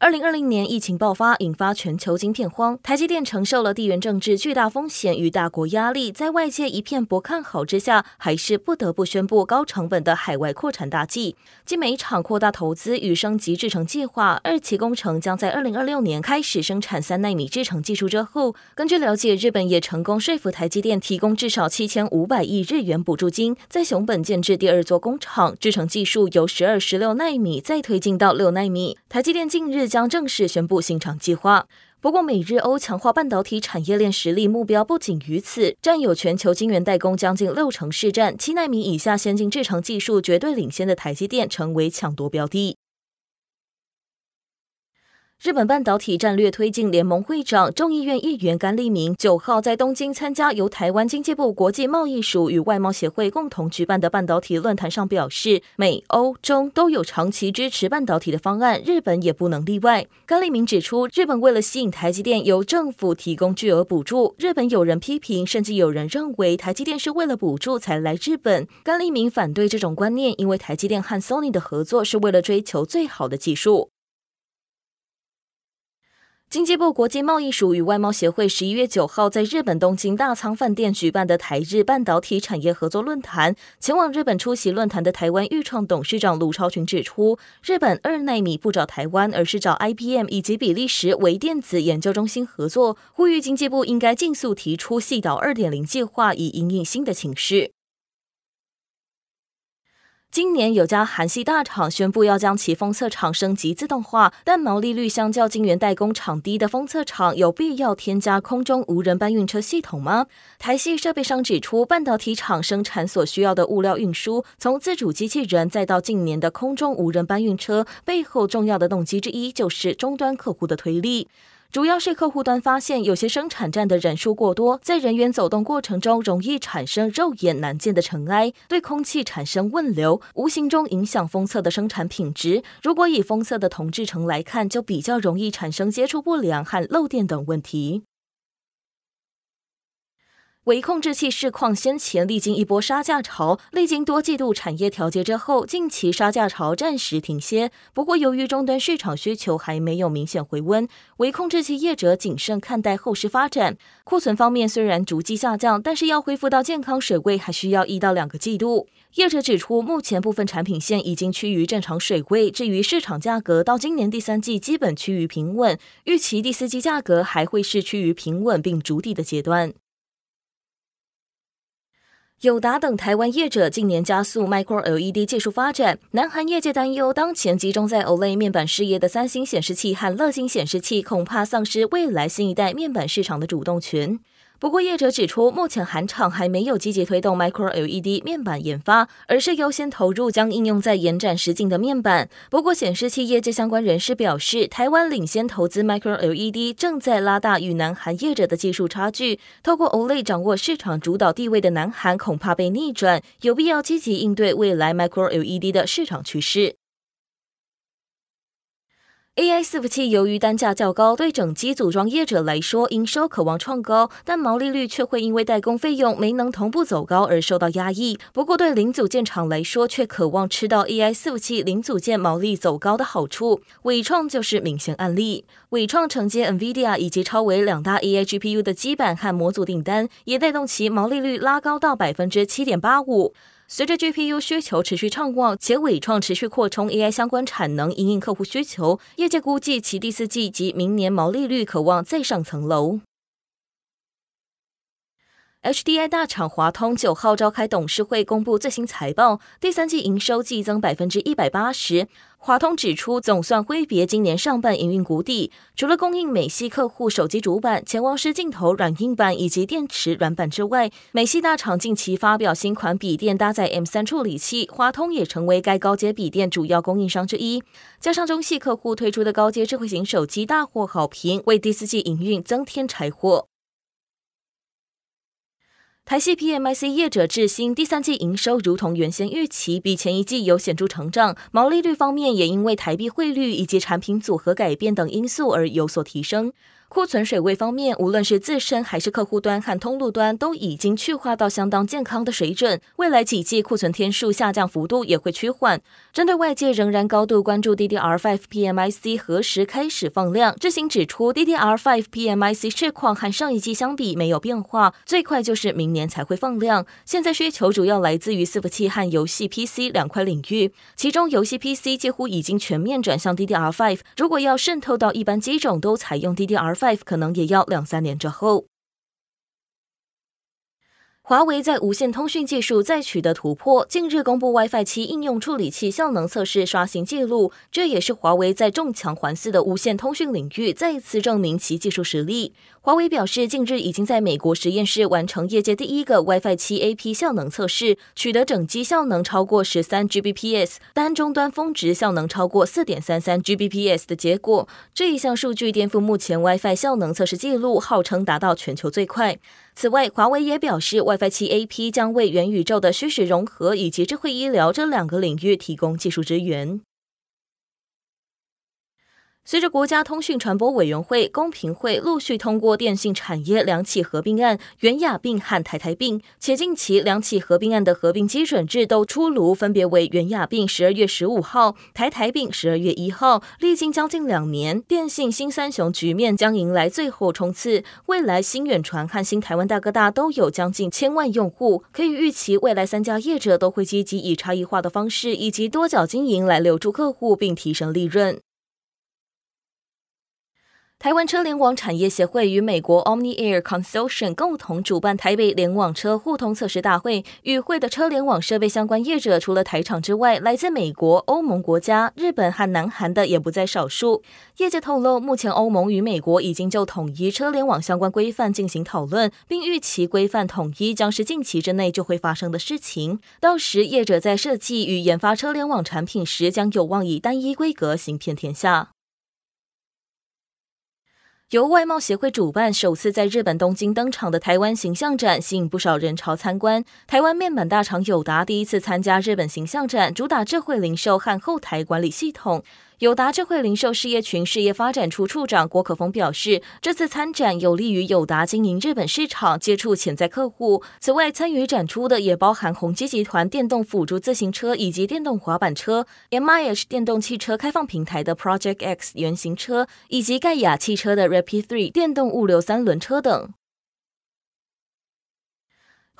二零二零年疫情爆发，引发全球晶片荒，台积电承受了地缘政治巨大风险与大国压力，在外界一片不看好之下，还是不得不宣布高成本的海外扩产大计。经每一场扩大投资与升级制程计划，二期工程将在二零二六年开始生产三纳米制程技术之后，根据了解，日本也成功说服台积电提供至少七千五百亿日元补助金，在熊本建置第二座工厂，制程技术由十二、十六纳米再推进到六纳米。台积电近日。将正式宣布新厂计划。不过，美日欧强化半导体产业链实力目标不仅于此，占有全球晶圆代工将近六成市占，七纳米以下先进制程技术绝对领先的台积电成为抢夺标的。日本半导体战略推进联盟会长、众议院议员甘利明九号在东京参加由台湾经济部国际贸易署与外贸协会共同举办的半导体论坛上表示，美、欧、中都有长期支持半导体的方案，日本也不能例外。甘利明指出，日本为了吸引台积电，由政府提供巨额补助。日本有人批评，甚至有人认为台积电是为了补助才来日本。甘利明反对这种观念，因为台积电和 Sony 的合作是为了追求最好的技术。经济部国际贸易署与外贸协会十一月九号在日本东京大仓饭店举办的台日半导体产业合作论坛，前往日本出席论坛的台湾钰创董事长卢超群指出，日本二奈米不找台湾，而是找 IBM 以及比利时微电子研究中心合作，呼吁经济部应该尽速提出细岛二点零计划，以因应新的情势。今年有家韩系大厂宣布要将其封测厂升级自动化，但毛利率相较晶圆代工厂低的封测厂，有必要添加空中无人搬运车系统吗？台系设备商指出，半导体厂生产所需要的物料运输，从自主机器人再到近年的空中无人搬运车，背后重要的动机之一就是终端客户的推力。主要是客户端发现，有些生产站的人数过多，在人员走动过程中容易产生肉眼难见的尘埃，对空气产生问流，无形中影响封测的生产品质。如果以封测的铜制层来看，就比较容易产生接触不良和漏电等问题。微控制器市况先前历经一波杀价潮，历经多季度产业调节之后，近期杀价潮暂时停歇。不过，由于终端市场需求还没有明显回温，微控制器业者谨慎看待后市发展。库存方面虽然逐季下降，但是要恢复到健康水位，还需要一到两个季度。业者指出，目前部分产品线已经趋于正常水位。至于市场价格，到今年第三季基本趋于平稳，预期第四季价格还会是趋于平稳并筑底的阶段。友达等台湾业者近年加速 Micro LED 技术发展，南韩业界担忧，当前集中在 OLED 面板事业的三星显示器和乐金显示器，恐怕丧失未来新一代面板市场的主动权。不过，业者指出，目前韩厂还没有积极推动 Micro LED 面板研发，而是优先投入将应用在延展实境的面板。不过，显示器业界相关人士表示，台湾领先投资 Micro LED，正在拉大与南韩业者的技术差距。透过 OLED 掌握市场主导地位的南韩，恐怕被逆转，有必要积极应对未来 Micro LED 的市场趋势。AI 伺服器由于单价较高，对整机组装业者来说，营收渴望创高，但毛利率却会因为代工费用没能同步走高而受到压抑。不过，对零组件厂来说，却渴望吃到 AI 伺服器零组件毛利走高的好处。纬创就是明显案例。纬创承接 NVIDIA 以及超微两大 AI GPU 的基板和模组订单，也带动其毛利率拉高到百分之七点八五。随着 GPU 需求持续畅旺，且伟创持续扩充 AI 相关产能，应应客户需求，业界估计其第四季及明年毛利率可望再上层楼。HDI 大厂华通九号召开董事会，公布最新财报，第三季营收季增百分之一百八十。华通指出，总算挥别今年上半营运谷底，除了供应美系客户手机主板、潜望式镜头软硬板以及电池软板之外，美系大厂近期发表新款笔电搭载 M 三处理器，华通也成为该高阶笔电主要供应商之一。加上中系客户推出的高阶智慧型手机大获好评，为第四季营运增添柴火。台系 PMIC 业者智新第三季营收如同原先预期，比前一季有显著成长，毛利率方面也因为台币汇率以及产品组合改变等因素而有所提升。库存水位方面，无论是自身还是客户端和通路端，都已经去化到相当健康的水准。未来几季库存天数下降幅度也会趋缓。针对外界仍然高度关注 DDR5 PMIC 何时开始放量，智行指出，DDR5 PMIC 市况和上一季相比没有变化，最快就是明年才会放量。现在需求主要来自于伺服器和游戏 PC 两块领域，其中游戏 PC 几乎已经全面转向 DDR5，如果要渗透到一般机种都采用 DDR5。Five 可能也要两三年之后。华为在无线通讯技术再取得突破，近日公布 WiFi 七应用处理器效能测试刷新纪录，这也是华为在众强环伺的无线通讯领域再次证明其技术实力。华为表示，近日已经在美国实验室完成业界第一个 WiFi 七 AP 效能测试，取得整机效能超过十三 Gbps，单终端峰值效能超过四点三三 Gbps 的结果。这一项数据颠覆目前 WiFi 效能测试记录，号称达到全球最快。此外，华为也表示，WiFi 七 AP 将为元宇宙的虚实融合以及智慧医疗这两个领域提供技术支援。随着国家通讯传播委员会公平会陆续通过电信产业两起合并案，元亚并和台台并，且近期两起合并案的合并基准制都出炉，分别为元亚并十二月十五号，台台并十二月一号。历经将近两年，电信新三雄局面将迎来最后冲刺。未来新远传和新台湾大哥大都有将近千万用户，可以预期未来三家业者都会积极以差异化的方式以及多角经营来留住客户并提升利润。台湾车联网产业协会与美国 Omni Air Consortium 共同主办台北联网车互通测试大会，与会的车联网设备相关业者，除了台厂之外，来自美国、欧盟国家、日本和南韩的也不在少数。业界透露，目前欧盟与美国已经就统一车联网相关规范进行讨论，并预期规范统一将是近期之内就会发生的事情。到时，业者在设计与研发车联网产品时，将有望以单一规格行遍天下。由外贸协会主办，首次在日本东京登场的台湾形象展，吸引不少人潮参观。台湾面板大厂友达第一次参加日本形象展，主打智慧零售和后台管理系统。友达智慧零售事业群事业发展处处长郭可峰表示，这次参展有利于友达经营日本市场，接触潜在客户。此外，参与展出的也包含宏基集团电动辅助自行车以及电动滑板车，MIH 电动汽车开放平台的 Project X 原型车，以及盖亚汽车的 Rapid Three 电动物流三轮车等。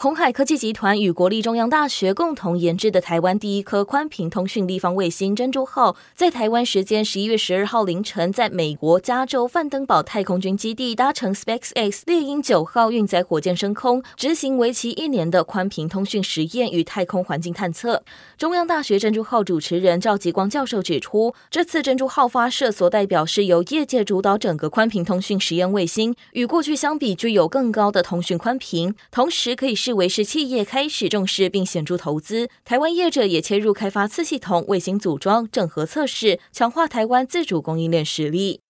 红海科技集团与国立中央大学共同研制的台湾第一颗宽频通讯立方卫星“珍珠号”在台湾时间十一月十二号凌晨，在美国加州范登堡太空军基地搭乘 SpaceX 猎鹰九号运载火箭升空，执行为期一年的宽频通讯实验与太空环境探测。中央大学“珍珠号”主持人赵吉光教授指出，这次“珍珠号”发射所代表是由业界主导整个宽频通讯实验卫星，与过去相比具有更高的通讯宽频，同时可以是。为是企业开始重视并显著投资，台湾业者也切入开发次系统、卫星组装、整合测试，强化台湾自主供应链实力。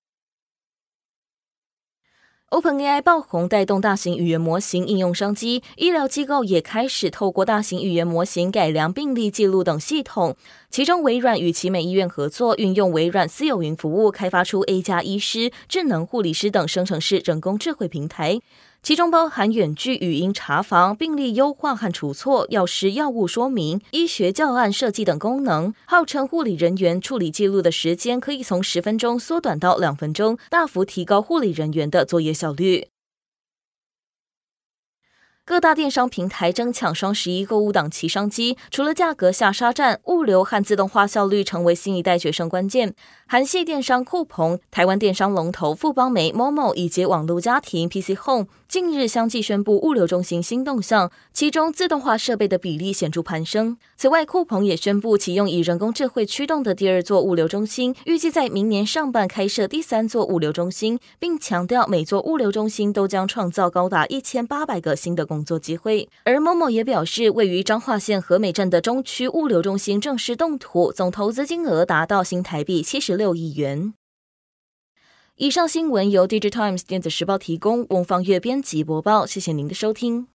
OpenAI 爆红，带动大型语言模型应用商机，医疗机构也开始透过大型语言模型改良病历记录等系统。其中，微软与奇美医院合作，运用微软私有云服务，开发出 A 加医师、智能护理师等生成式人工智慧平台，其中包含远距语音查房、病历优化和除错、药师药物说明、医学教案设计等功能。号称护理人员处理记录的时间可以从十分钟缩短到两分钟，大幅提高护理人员的作业效率。各大电商平台争抢双十一购物档期商机，除了价格下杀战，物流和自动化效率成为新一代决胜关键。韩系电商酷鹏、台湾电商龙头富邦媒、Momo 以及网络家庭 PC Home 近日相继宣布物流中心新动向，其中自动化设备的比例显著攀升。此外，酷鹏也宣布启用以人工智慧驱动的第二座物流中心，预计在明年上半开设第三座物流中心，并强调每座物流中心都将创造高达一千八百个新的工作。工作机会，而 Momo 也表示，位于彰化县和美镇的中区物流中心正式动土，总投资金额达到新台币七十六亿元。以上新闻由 Digital Times 电子时报提供，翁方月编辑播报，谢谢您的收听。